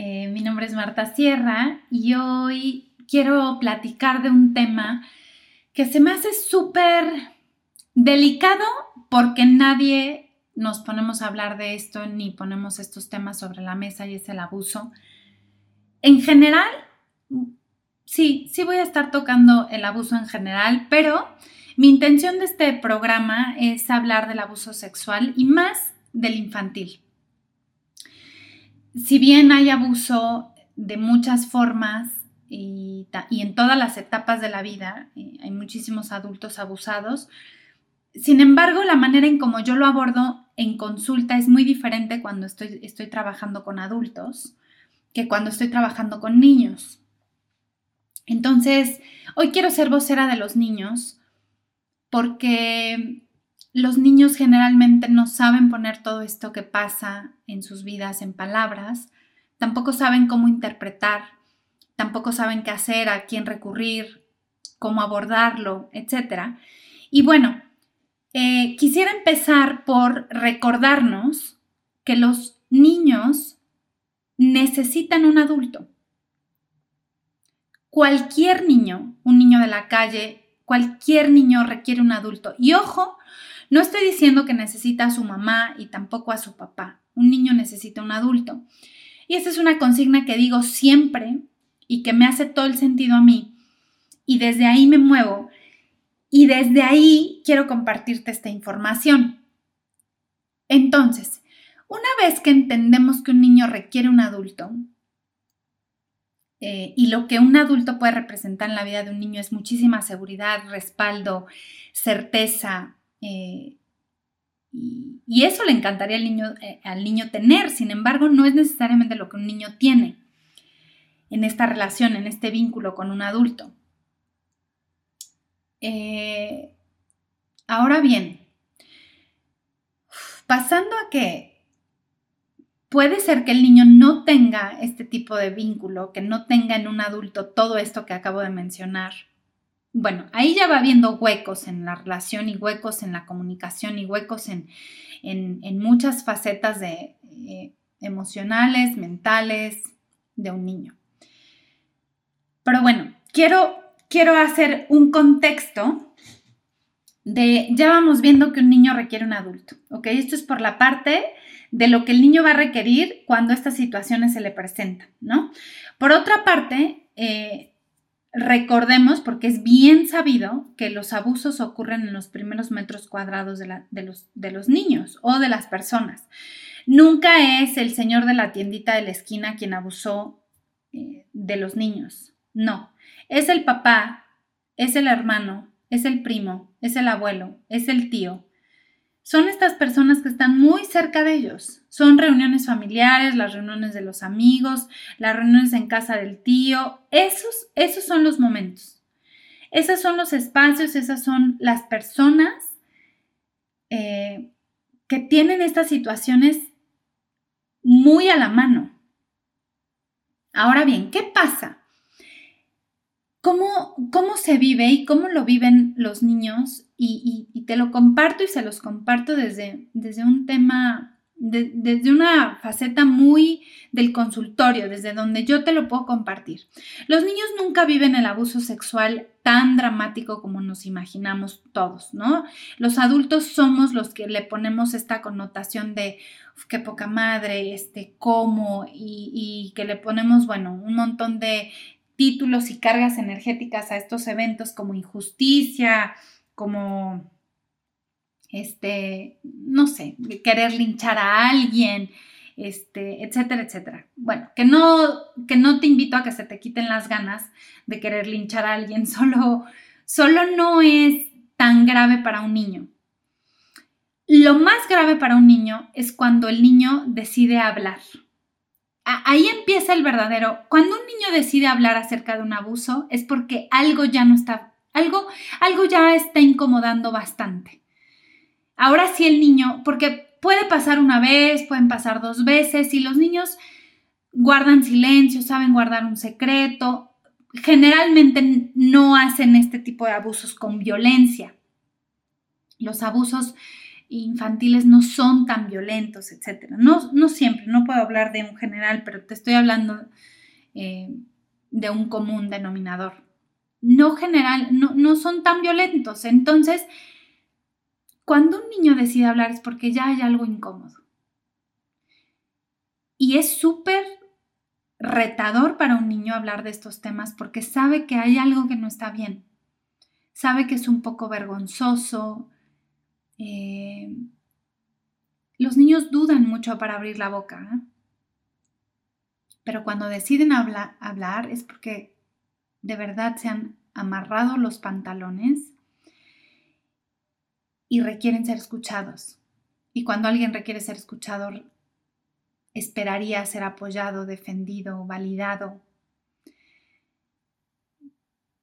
Eh, mi nombre es Marta Sierra y hoy quiero platicar de un tema que se me hace súper delicado porque nadie nos ponemos a hablar de esto ni ponemos estos temas sobre la mesa y es el abuso. En general, sí, sí voy a estar tocando el abuso en general, pero mi intención de este programa es hablar del abuso sexual y más del infantil si bien hay abuso de muchas formas y, en todas las etapas de la vida, eh, hay muchísimos adultos abusados, sin embargo, la manera en como yo lo abordo en consulta es muy diferente cuando estoy, estoy trabajando con adultos que cuando estoy trabajando con niños. Entonces, hoy quiero ser vocera de los niños porque los niños generalmente no saben poner todo esto que pasa en sus vidas en palabras, tampoco saben cómo interpretar, tampoco saben qué hacer, a quién recurrir, cómo abordarlo, etc. Y bueno, eh, quisiera empezar por recordarnos que los niños necesitan un adulto. Cualquier niño, un niño de la calle, cualquier niño requiere un adulto. Y ojo, no estoy diciendo que necesita a su mamá y tampoco a su papá. Un niño necesita un adulto. Y esa es una consigna que digo siempre y que me hace todo el sentido a mí. Y desde ahí me muevo. Y desde ahí quiero compartirte esta información. Entonces, una vez que entendemos que un niño requiere un adulto, eh, y lo que un adulto puede representar en la vida de un niño es muchísima seguridad, respaldo, certeza, eh, y, eso le encantaría al niño, eh, al niño tener, sin embargo, no es necesariamente lo que un niño tiene en esta relación, en este vínculo con un adulto. Ahora bien, pasando a que puede ser que el niño no tenga este tipo de vínculo, que no tenga en un adulto todo esto que acabo de mencionar, bueno, ahí ya va habiendo huecos en la relación y huecos en la comunicación y huecos en, muchas facetas de, eh, emocionales, mentales de un niño. Pero bueno, quiero, quiero hacer un contexto de, ya vamos viendo que un niño requiere un adulto, ¿ok? Esto es por la parte de lo que el niño va a requerir cuando estas situaciones se le presentan, ¿no? Por otra parte, eh, Recordemos, porque es bien sabido, que los abusos ocurren en los primeros metros cuadrados de, los, niños o de las personas. Nunca es el señor de la tiendita de la esquina quien abusó eh, de los niños. No, es el papá, es el hermano, es el primo, es el abuelo, es el tío, son estas personas que están muy cerca de ellos. Son reuniones familiares, las reuniones de los amigos, las reuniones en casa del tío. Esos, esos son los momentos. Esos son los espacios, esas son las personas eh, que tienen estas situaciones muy a la mano. Ahora bien, ¿qué pasa? ¿Cómo, ¿Cómo se vive y cómo lo viven los niños y, te lo comparto y se los comparto desde, desde un tema, desde una faceta muy del consultorio, desde donde yo te lo puedo compartir. Los niños nunca viven el abuso sexual tan dramático como nos imaginamos todos, ¿no? Los adultos somos los que le ponemos esta connotación de qué poca madre, este, cómo, y, y que le ponemos, bueno, un montón de títulos y cargas energéticas a estos eventos como injusticia, como, este, no sé, querer linchar a alguien, este, etcétera, etcétera. Bueno, que no, que no te invito a que se te quiten las ganas de querer linchar a alguien, solo, solo no es tan grave para un niño. Lo más grave para un niño es cuando el niño decide hablar. Ahí empieza el verdadero. Cuando un niño decide hablar acerca de un abuso es porque algo ya no está algo, algo ya está incomodando bastante. Ahora sí el niño, porque puede pasar una vez, pueden pasar dos veces, y los niños guardan silencio, saben guardar un secreto, generalmente no hacen este tipo de abusos con violencia. Los abusos infantiles no son tan violentos, etc. No, no siempre, no puedo hablar de un general, pero te estoy hablando eh, de un común denominador. No general, no, no son tan violentos. Entonces, cuando un niño decide hablar es porque ya hay algo incómodo. Y es súper retador para un niño hablar de estos temas porque sabe que hay algo que no está bien. Sabe que es un poco vergonzoso, eh, los niños dudan mucho para abrir la boca, ¿eh? pero cuando deciden hablar es porque de verdad se han amarrado los pantalones y requieren ser escuchados. Y cuando alguien requiere ser escuchado, esperaría ser apoyado, defendido, validado.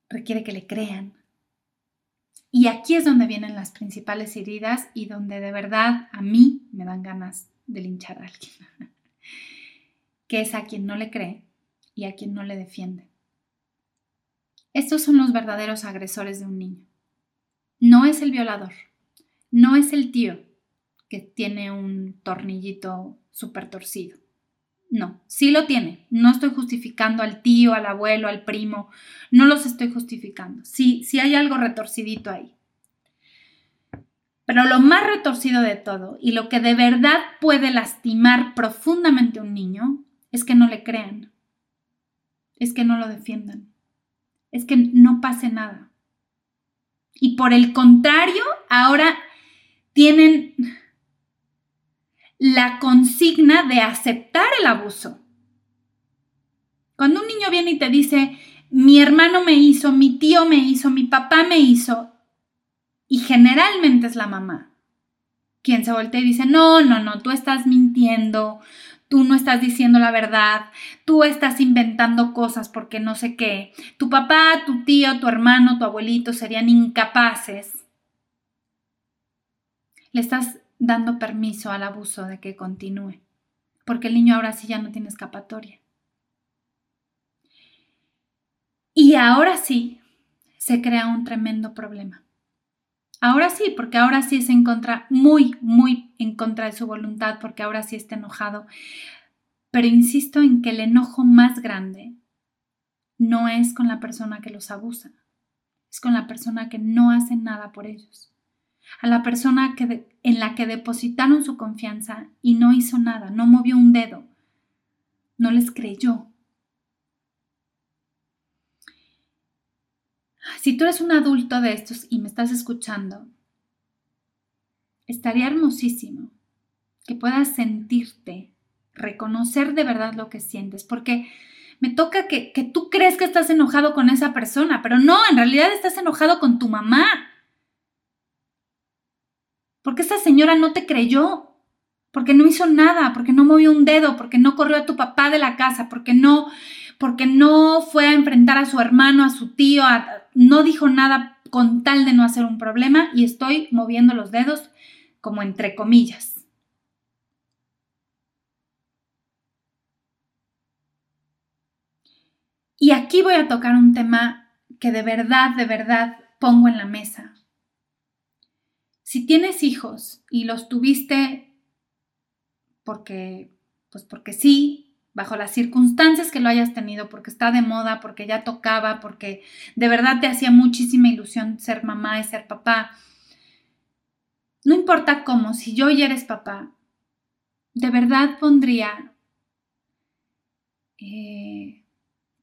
Requiere que le crean, y aquí es donde vienen las principales heridas y donde de verdad a mí me dan ganas de linchar a alguien, que es a quien no le cree y a quien no le defiende. Estos son los verdaderos agresores de un niño. No es el violador, no es el tío que tiene un tornillito súper torcido. No, sí lo tiene. No estoy justificando al tío, al abuelo, al primo. No los estoy justificando. Sí, sí hay algo retorcidito ahí. Pero lo más retorcido de todo y lo que de verdad puede lastimar profundamente a un niño es que no le crean. Es que no lo defiendan. Es que no pase nada. Y por el contrario, ahora tienen la consigna de aceptar el abuso. Cuando un niño viene y te dice, mi hermano me hizo, mi tío me hizo, mi papá me hizo, y generalmente es la mamá quien se voltea y dice, no, no, no, tú estás mintiendo, tú no estás diciendo la verdad, tú estás inventando cosas porque no sé qué, tu papá, tu tío, tu hermano, tu abuelito serían incapaces. Le estás dando permiso al abuso de que continúe, porque el niño ahora sí ya no tiene escapatoria. Y ahora sí se crea un tremendo problema. Ahora sí, porque ahora sí es en contra, muy, muy en contra de su voluntad, porque ahora sí está enojado. Pero insisto en que el enojo más grande no es con la persona que los abusa, es con la persona que no hace nada por ellos a la persona que en la que depositaron su confianza y no hizo nada, no movió un dedo, no les creyó. Si tú eres un adulto de estos y me estás escuchando, estaría hermosísimo que puedas sentirte, reconocer de verdad lo que sientes, porque me toca que, que tú crees que estás enojado con esa persona, pero no, en realidad estás enojado con tu mamá porque esa señora no te creyó, porque no hizo nada, porque no movió un dedo, porque no corrió a tu papá de la casa, porque no, porque no fue a enfrentar a su hermano, a su tío, no dijo nada con tal de no hacer un problema y estoy moviendo los dedos como entre comillas. Y aquí voy a tocar un tema que de verdad, de verdad pongo en la mesa. Si tienes hijos y los tuviste porque, pues porque sí, bajo las circunstancias que lo hayas tenido, porque está de moda, porque ya tocaba, porque de verdad te hacía muchísima ilusión ser mamá y ser papá. No importa cómo, si yo ya eres papá, de verdad pondría eh,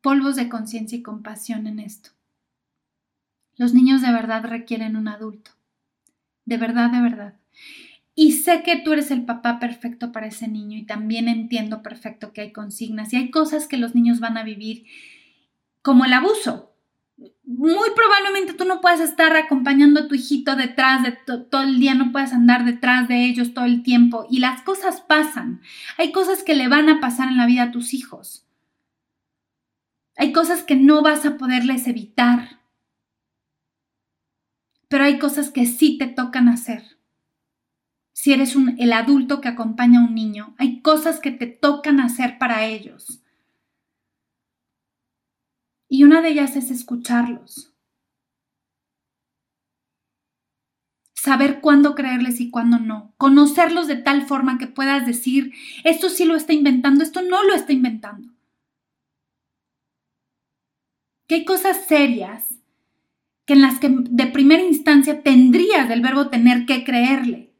polvos de conciencia y compasión en esto. Los niños de verdad requieren un adulto de verdad, de verdad. Y sé que tú eres el papá perfecto para ese niño y también entiendo perfecto que hay consignas y hay cosas que los niños van a vivir como el abuso. Muy probablemente tú no puedas estar acompañando a tu hijito detrás de todo el día, no puedes andar detrás de ellos todo el tiempo y las cosas pasan. Hay cosas que le van a pasar en la vida a tus hijos. Hay cosas que no vas a poderles evitar pero hay cosas que sí te tocan hacer. Si eres un, el adulto que acompaña a un niño, hay cosas que te tocan hacer para ellos. Y una de ellas es escucharlos. saber cuándo creerles y cuándo no, conocerlos de tal forma que puedas decir, esto sí lo está inventando, esto no lo está inventando. Que hay cosas serias en las que de primera instancia tendrías del verbo tener que creerle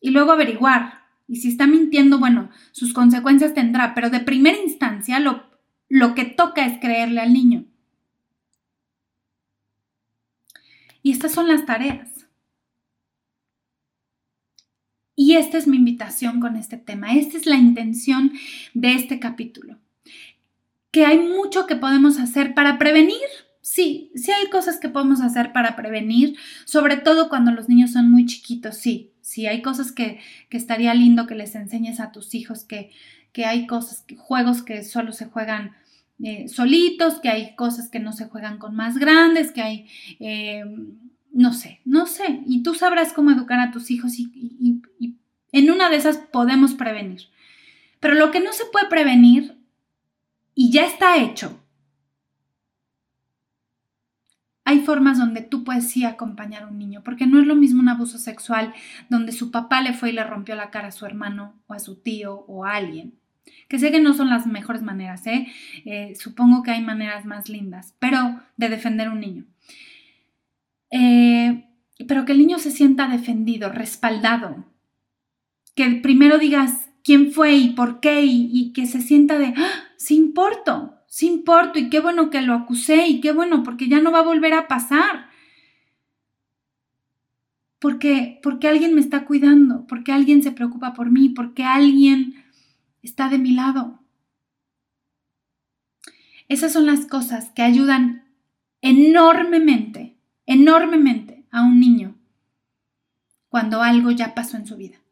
y luego averiguar. Y si está mintiendo, bueno, sus consecuencias tendrá, pero de primera instancia lo, lo que toca es creerle al niño. Y estas son las tareas. Y esta es mi invitación con este tema. Esta es la intención de este capítulo. Que hay mucho que podemos hacer para prevenir. Sí, sí hay cosas que podemos hacer para prevenir, sobre todo cuando los niños son muy chiquitos, sí. Sí hay cosas que, estaría lindo que les enseñes a tus hijos, que, que hay cosas, juegos que solo se juegan eh, solitos, que hay cosas que no se juegan con más grandes, que hay, eh, no sé, no sé. Y tú sabrás cómo educar a tus hijos y, en una de esas podemos prevenir. Pero lo que no se puede prevenir y ya está hecho, hay formas donde tú puedes sí acompañar a un niño, porque no es lo mismo un abuso sexual donde su papá le fue y le rompió la cara a su hermano o a su tío o a alguien que sé que no son las mejores maneras, ¿eh? ¿eh? supongo que hay maneras más lindas, pero de defender un niño. Eh, pero que el niño se sienta defendido, respaldado, que primero digas quién fue y por qué y, que se sienta de, ¡Ah! sí importo, sí importo y qué bueno que lo acusé y qué bueno porque ya no va a volver a pasar. Porque, porque alguien me está cuidando, porque alguien se preocupa por mí, porque alguien está de mi lado. Esas son las cosas que ayudan enormemente, enormemente a un niño cuando algo ya pasó en su vida.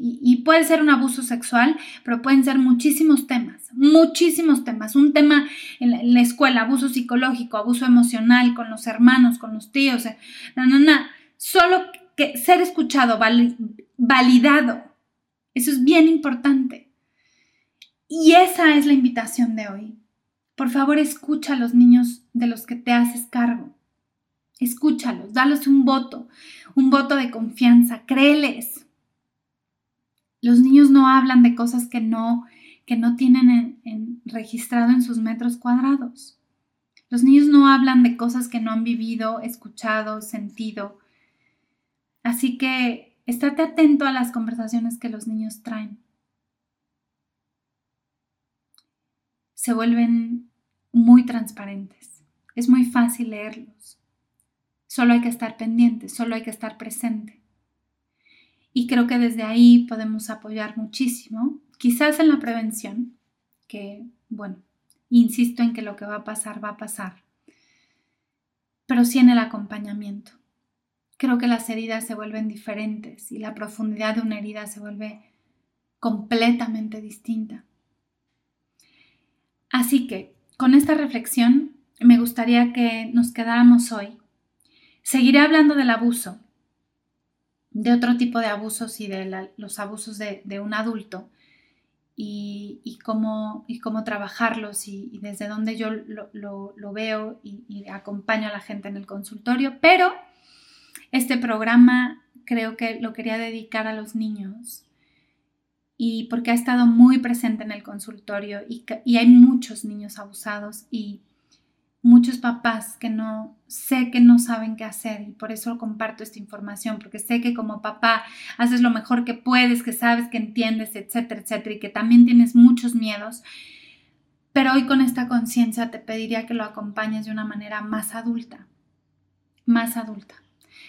Y, puede ser un abuso sexual, pero pueden ser muchísimos temas, muchísimos temas. Un tema en la, escuela, abuso psicológico, abuso emocional con los hermanos, con los tíos. No, no, no. Solo que ser escuchado, validado, eso es bien importante. Y esa es la invitación de hoy. Por favor, escucha a los niños de los que te haces cargo. Escúchalos, dalos un voto, un voto de confianza, créeles. Los niños no hablan de cosas que no, que no tienen en, registrado en sus metros cuadrados. Los niños no hablan de cosas que no han vivido, escuchado, sentido. Así que Estate atento a las conversaciones que los niños traen. Se vuelven muy transparentes. Es muy fácil leerlos. Solo hay que estar pendiente, solo hay que estar presente. Y creo que desde ahí podemos apoyar muchísimo, quizás en la prevención, que, bueno, insisto en que lo que va a pasar va a pasar, pero sí en el acompañamiento creo que las heridas se vuelven diferentes y la profundidad de una herida se vuelve completamente distinta. Así que, con esta reflexión, me gustaría que nos quedáramos hoy. Seguiré hablando del abuso, de otro tipo de abusos y de los abusos de, un adulto y, cómo, y cómo trabajarlos y, desde dónde yo lo, veo y, y acompaño a la gente en el consultorio, pero este programa creo que lo quería dedicar a los niños y porque ha estado muy presente en el consultorio y, hay muchos niños abusados y muchos papás que no sé que no saben qué hacer y por eso comparto esta información porque sé que como papá haces lo mejor que puedes, que sabes, que entiendes, etcétera, etcétera y que también tienes muchos miedos. Pero hoy con esta conciencia te pediría que lo acompañes de una manera más adulta, más adulta.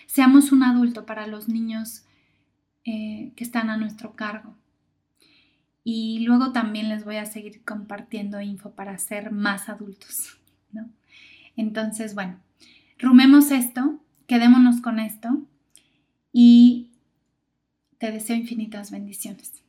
Seamos un adulto para los niños eh, que están a nuestro cargo. Y luego también les voy a seguir compartiendo info para ser más adultos. Entonces, bueno, rumemos esto, quedémonos con esto y te deseo infinitas bendiciones.